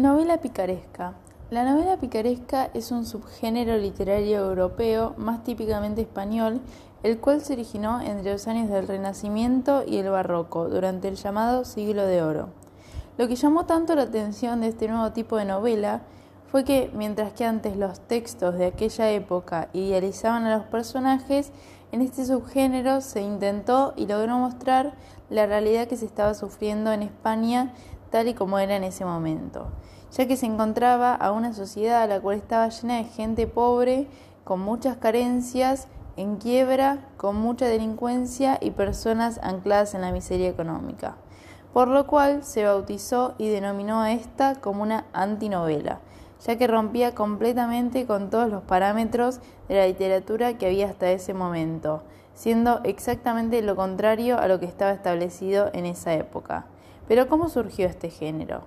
Novela picaresca. La novela picaresca es un subgénero literario europeo, más típicamente español, el cual se originó entre los años del Renacimiento y el Barroco, durante el llamado Siglo de Oro. Lo que llamó tanto la atención de este nuevo tipo de novela fue que, mientras que antes los textos de aquella época idealizaban a los personajes, en este subgénero se intentó y logró mostrar la realidad que se estaba sufriendo en España tal y como era en ese momento, ya que se encontraba a una sociedad a la cual estaba llena de gente pobre, con muchas carencias, en quiebra, con mucha delincuencia y personas ancladas en la miseria económica, por lo cual se bautizó y denominó a esta como una antinovela, ya que rompía completamente con todos los parámetros de la literatura que había hasta ese momento, siendo exactamente lo contrario a lo que estaba establecido en esa época. Pero ¿cómo surgió este género?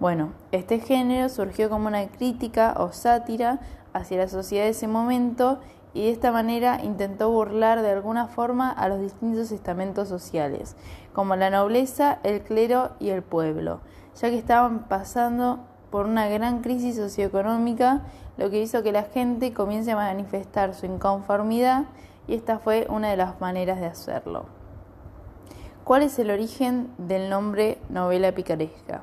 Bueno, este género surgió como una crítica o sátira hacia la sociedad de ese momento y de esta manera intentó burlar de alguna forma a los distintos estamentos sociales, como la nobleza, el clero y el pueblo, ya que estaban pasando por una gran crisis socioeconómica, lo que hizo que la gente comience a manifestar su inconformidad y esta fue una de las maneras de hacerlo. ¿Cuál es el origen del nombre novela picaresca?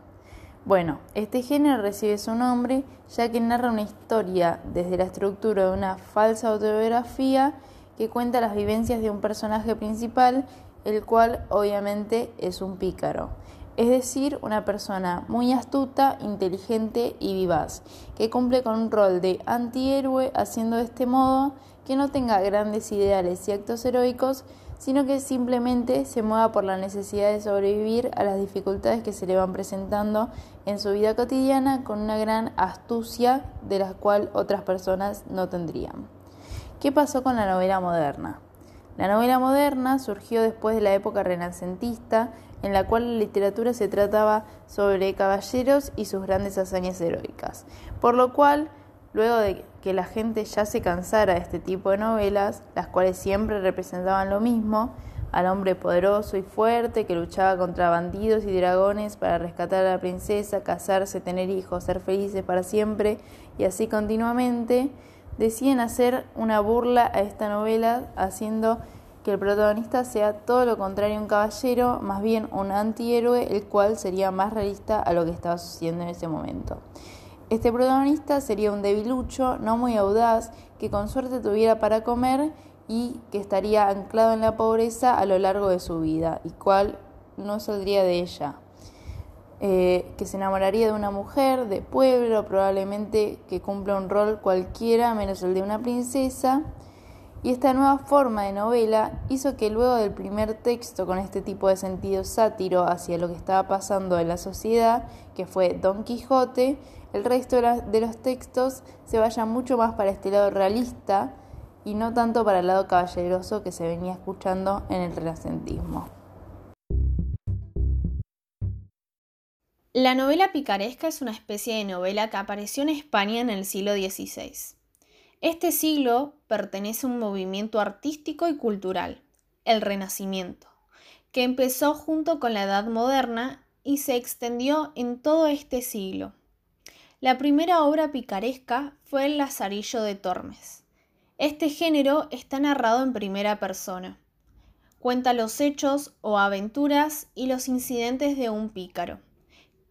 Bueno, este género recibe su nombre ya que narra una historia desde la estructura de una falsa autobiografía que cuenta las vivencias de un personaje principal, el cual obviamente es un pícaro, es decir, una persona muy astuta, inteligente y vivaz, que cumple con un rol de antihéroe haciendo de este modo que no tenga grandes ideales y actos heroicos, sino que simplemente se mueva por la necesidad de sobrevivir a las dificultades que se le van presentando en su vida cotidiana con una gran astucia de la cual otras personas no tendrían. ¿Qué pasó con la novela moderna? La novela moderna surgió después de la época renacentista, en la cual la literatura se trataba sobre caballeros y sus grandes hazañas heroicas, por lo cual Luego de que la gente ya se cansara de este tipo de novelas, las cuales siempre representaban lo mismo, al hombre poderoso y fuerte que luchaba contra bandidos y dragones para rescatar a la princesa, casarse, tener hijos, ser felices para siempre y así continuamente, deciden hacer una burla a esta novela haciendo que el protagonista sea todo lo contrario un caballero, más bien un antihéroe, el cual sería más realista a lo que estaba sucediendo en ese momento. Este protagonista sería un debilucho, no muy audaz, que con suerte tuviera para comer y que estaría anclado en la pobreza a lo largo de su vida, y cual no saldría de ella. Eh, que se enamoraría de una mujer de pueblo, probablemente que cumpla un rol cualquiera menos el de una princesa, y esta nueva forma de novela hizo que luego del primer texto con este tipo de sentido sátiro hacia lo que estaba pasando en la sociedad, que fue Don Quijote, el resto de los textos se vaya mucho más para este lado realista y no tanto para el lado caballeroso que se venía escuchando en el renacentismo. La novela picaresca es una especie de novela que apareció en España en el siglo XVI. Este siglo pertenece a un movimiento artístico y cultural, el Renacimiento, que empezó junto con la Edad Moderna y se extendió en todo este siglo. La primera obra picaresca fue El Lazarillo de Tormes. Este género está narrado en primera persona. Cuenta los hechos o aventuras y los incidentes de un pícaro,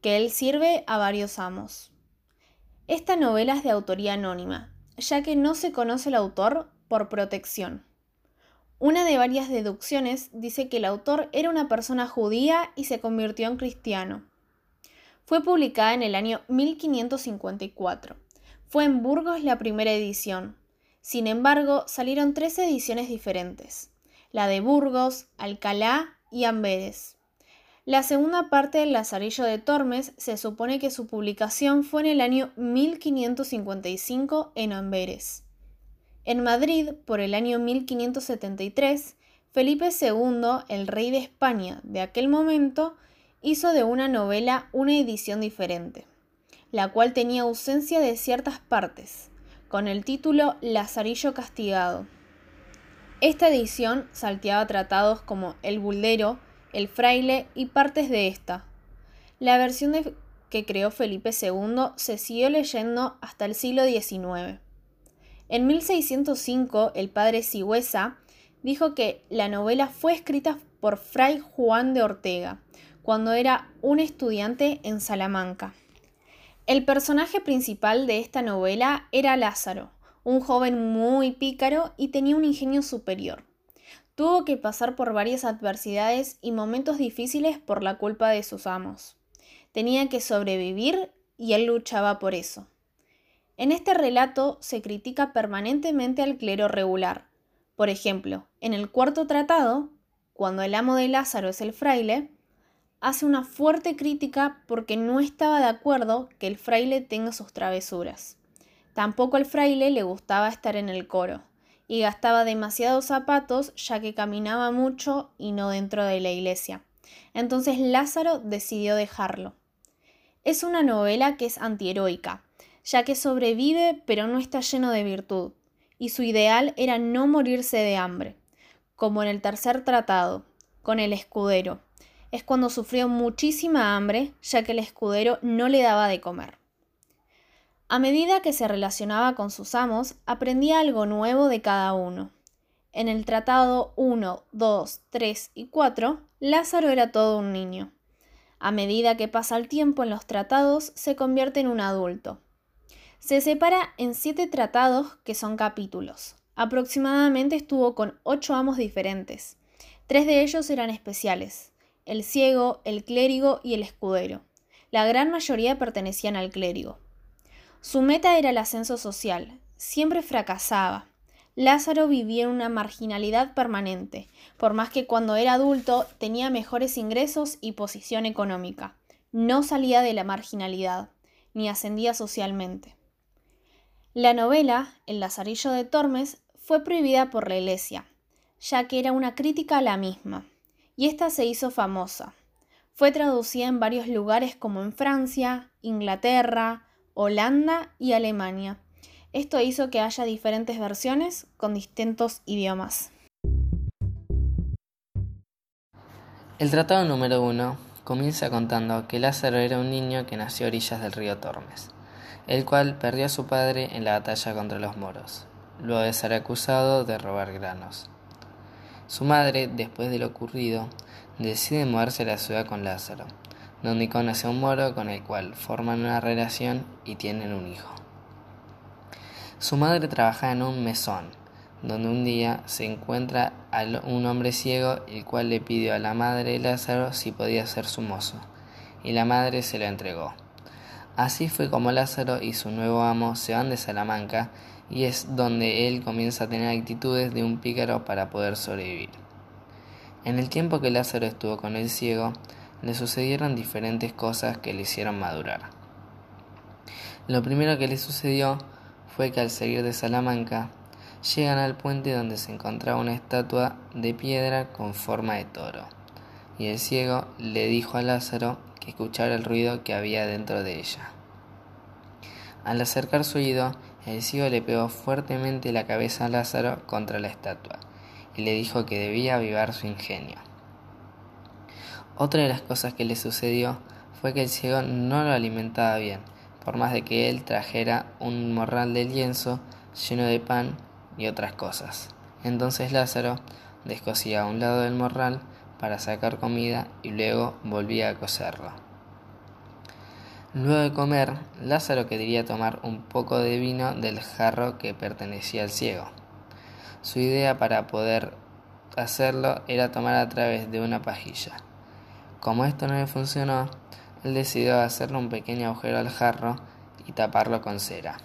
que él sirve a varios amos. Esta novela es de autoría anónima ya que no se conoce el autor por protección. Una de varias deducciones dice que el autor era una persona judía y se convirtió en cristiano. Fue publicada en el año 1554. Fue en Burgos la primera edición. Sin embargo, salieron tres ediciones diferentes, la de Burgos, Alcalá y Amberes. La segunda parte del Lazarillo de Tormes se supone que su publicación fue en el año 1555 en Amberes. En Madrid, por el año 1573, Felipe II, el rey de España de aquel momento, hizo de una novela una edición diferente, la cual tenía ausencia de ciertas partes, con el título Lazarillo castigado. Esta edición salteaba tratados como El Buldero, el fraile y partes de esta. La versión que creó Felipe II se siguió leyendo hasta el siglo XIX. En 1605, el padre Sigüesa dijo que la novela fue escrita por Fray Juan de Ortega, cuando era un estudiante en Salamanca. El personaje principal de esta novela era Lázaro, un joven muy pícaro y tenía un ingenio superior. Tuvo que pasar por varias adversidades y momentos difíciles por la culpa de sus amos. Tenía que sobrevivir y él luchaba por eso. En este relato se critica permanentemente al clero regular. Por ejemplo, en el cuarto tratado, cuando el amo de Lázaro es el fraile, hace una fuerte crítica porque no estaba de acuerdo que el fraile tenga sus travesuras. Tampoco al fraile le gustaba estar en el coro, y gastaba demasiados zapatos ya que caminaba mucho y no dentro de la iglesia. Entonces Lázaro decidió dejarlo. Es una novela que es antiheroica, ya que sobrevive pero no está lleno de virtud, y su ideal era no morirse de hambre, como en el tercer tratado, con el escudero. Es cuando sufrió muchísima hambre, ya que el escudero no le daba de comer. A medida que se relacionaba con sus amos, aprendía algo nuevo de cada uno. En el tratado 1, 2, 3 y 4, Lázaro era todo un niño. A medida que pasa el tiempo en los tratados, se convierte en un adulto. Se separa en siete tratados que son capítulos. Aproximadamente estuvo con ocho amos diferentes. Tres de ellos eran especiales, el ciego, el clérigo y el escudero. La gran mayoría pertenecían al clérigo. Su meta era el ascenso social. Siempre fracasaba. Lázaro vivía en una marginalidad permanente, por más que cuando era adulto tenía mejores ingresos y posición económica. No salía de la marginalidad, ni ascendía socialmente. La novela, El Lazarillo de Tormes, fue prohibida por la Iglesia, ya que era una crítica a la misma, y ésta se hizo famosa. Fue traducida en varios lugares como en Francia, Inglaterra, Holanda y Alemania. Esto hizo que haya diferentes versiones con distintos idiomas. El tratado número uno comienza contando que Lázaro era un niño que nació a orillas del río Tormes, el cual perdió a su padre en la batalla contra los moros, luego de ser acusado de robar granos. Su madre, después de lo ocurrido, decide mudarse a la ciudad con Lázaro, donde conoce a un moro con el cual forman una relación y tienen un hijo. Su madre trabaja en un mesón, donde un día se encuentra a un hombre ciego, el cual le pidió a la madre de Lázaro si podía ser su mozo, y la madre se lo entregó. Así fue como Lázaro y su nuevo amo se van de Salamanca, y es donde él comienza a tener actitudes de un pícaro para poder sobrevivir. En el tiempo que Lázaro estuvo con el ciego, le sucedieron diferentes cosas que le hicieron madurar. Lo primero que le sucedió fue que al salir de Salamanca, llegan al puente donde se encontraba una estatua de piedra con forma de toro, y el ciego le dijo a Lázaro que escuchara el ruido que había dentro de ella. Al acercar su oído, el ciego le pegó fuertemente la cabeza a Lázaro contra la estatua y le dijo que debía avivar su ingenio. Otra de las cosas que le sucedió fue que el ciego no lo alimentaba bien, por más de que él trajera un morral de lienzo lleno de pan y otras cosas. Entonces Lázaro descosía a un lado del morral para sacar comida y luego volvía a coserlo. Luego de comer, Lázaro quería tomar un poco de vino del jarro que pertenecía al ciego. Su idea para poder hacerlo era tomar a través de una pajilla. Como esto no le funcionó, él decidió hacerle un pequeño agujero al jarro y taparlo con cera.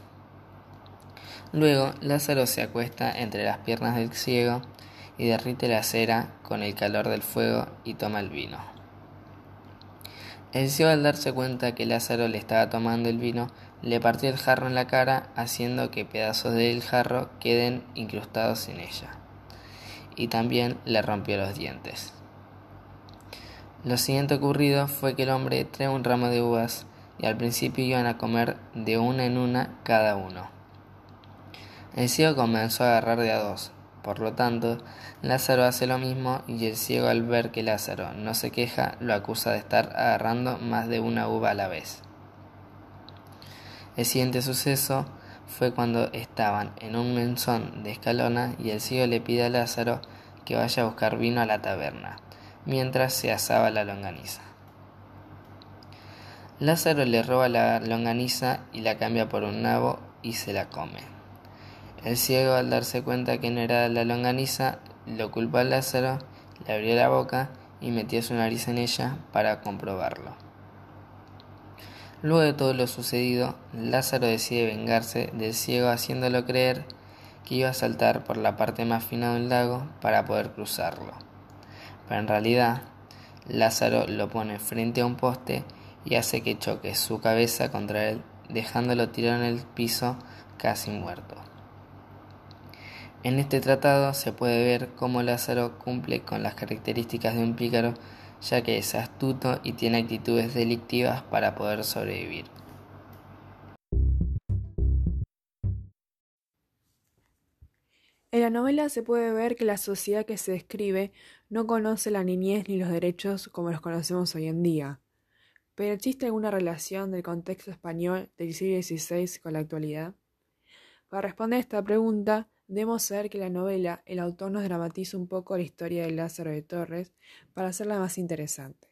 Luego, Lázaro se acuesta entre las piernas del ciego y derrite la cera con el calor del fuego y toma el vino. El ciego al darse cuenta que Lázaro le estaba tomando el vino, le partió el jarro en la cara, haciendo que pedazos del jarro queden incrustados en ella. Y también le rompió los dientes. Lo siguiente ocurrido fue que el hombre trae un ramo de uvas y al principio iban a comer de una en una cada uno. El ciego comenzó a agarrar de a dos. Por lo tanto, Lázaro hace lo mismo y el ciego al ver que Lázaro no se queja lo acusa de estar agarrando más de una uva a la vez. El siguiente suceso fue cuando estaban en un menzón de escalona y el ciego le pide a Lázaro que vaya a buscar vino a la taberna, mientras se asaba la longaniza. Lázaro le roba la longaniza y la cambia por un nabo y se la come. El ciego al darse cuenta que no era la longaniza, lo culpa a Lázaro, le abrió la boca y metió su nariz en ella para comprobarlo. Luego de todo lo sucedido, Lázaro decide vengarse del ciego haciéndolo creer que iba a saltar por la parte más fina del lago para poder cruzarlo. Pero en realidad, Lázaro lo pone frente a un poste y hace que choque su cabeza contra él, dejándolo tirado en el piso casi muerto. En este tratado se puede ver cómo Lázaro cumple con las características de un pícaro, ya que es astuto y tiene actitudes delictivas para poder sobrevivir. En la novela se puede ver que la sociedad que se describe no conoce la niñez ni los derechos como los conocemos hoy en día. Pero ¿existe alguna relación del contexto español del siglo XVI con la actualidad? Para responder a esta pregunta, debemos saber que la novela el autor nos dramatiza un poco la historia de Lázaro de Torres para hacerla más interesante.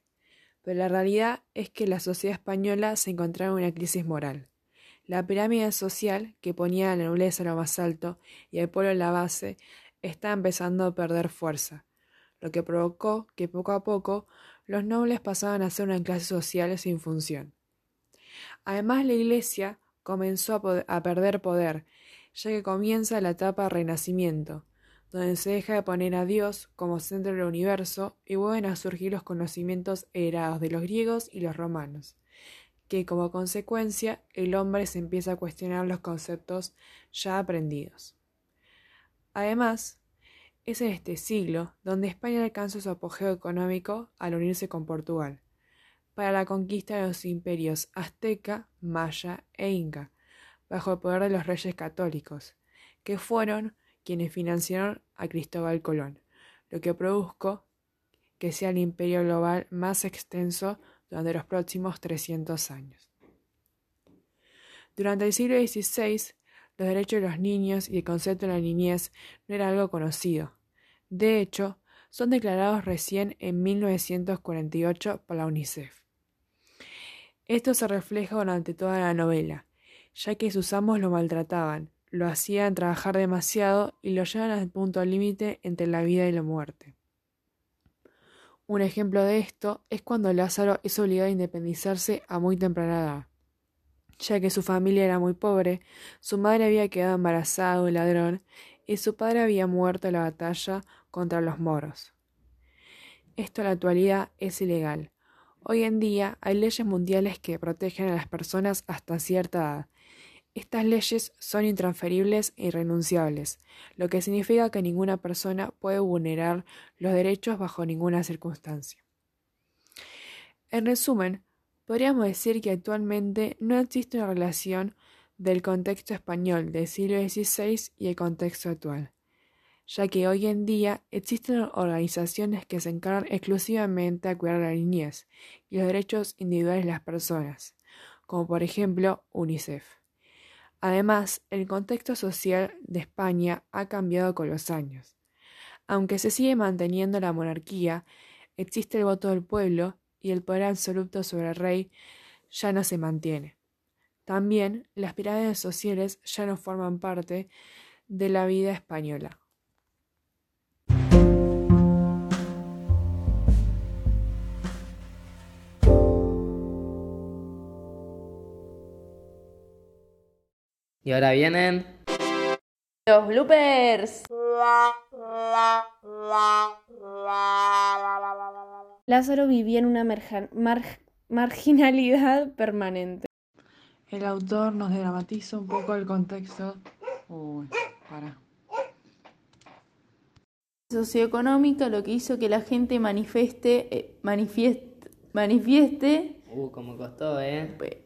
Pero la realidad es que la sociedad española se encontraba en una crisis moral. La pirámide social, que ponía a la nobleza a lo más alto y al pueblo en la base, está empezando a perder fuerza, lo que provocó que poco a poco los nobles pasaban a ser una clase social sin función. Además, la Iglesia comenzó a, perder poder, ya que comienza la etapa Renacimiento, donde se deja de poner a Dios como centro del universo y vuelven a surgir los conocimientos heredados de los griegos y los romanos, que como consecuencia el hombre se empieza a cuestionar los conceptos ya aprendidos. Además, es en este siglo donde España alcanza su apogeo económico al unirse con Portugal, para la conquista de los imperios azteca, maya e inca, bajo el poder de los reyes católicos, que fueron quienes financiaron a Cristóbal Colón, lo que produjo que sea el imperio global más extenso durante los próximos 300 años. Durante el siglo XVI, los derechos de los niños y el concepto de la niñez no era algo conocido. De hecho, son declarados recién en 1948 por la UNICEF. Esto se refleja durante toda la novela, ya que sus amos lo maltrataban, lo hacían trabajar demasiado y lo llevan al punto límite entre la vida y la muerte. Un ejemplo de esto es cuando Lázaro es obligado a independizarse a muy temprana edad ya que su familia era muy pobre, su madre había quedado embarazada de un ladrón y su padre había muerto en la batalla contra los moros. Esto en la actualidad es ilegal. Hoy en día hay leyes mundiales que protegen a las personas hasta cierta edad. Estas leyes son intransferibles e irrenunciables, lo que significa que ninguna persona puede vulnerar los derechos bajo ninguna circunstancia. En resumen, Podríamos decir que actualmente no existe una relación del contexto español del siglo XVI y el contexto actual, ya que hoy en día existen organizaciones que se encargan exclusivamente a cuidar la niñez y los derechos individuales de las personas, como por ejemplo UNICEF. Además, el contexto social de España ha cambiado con los años. Aunque se sigue manteniendo la monarquía, existe el voto del pueblo y el poder absoluto sobre el rey ya no se mantiene. También las pirámides sociales ya no forman parte de la vida española. Y ahora vienen los bloopers. Lázaro vivía en una marginalidad permanente. El autor nos dramatiza un poco el contexto. Uy, para. Socioeconómica, lo que hizo que la gente manifieste, eh, manifieste, manifieste. Uh, como costó, ¿eh?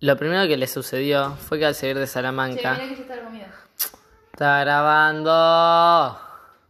Lo primero que le sucedió fue que al salir de Salamanca. Che, que ya está, está grabando.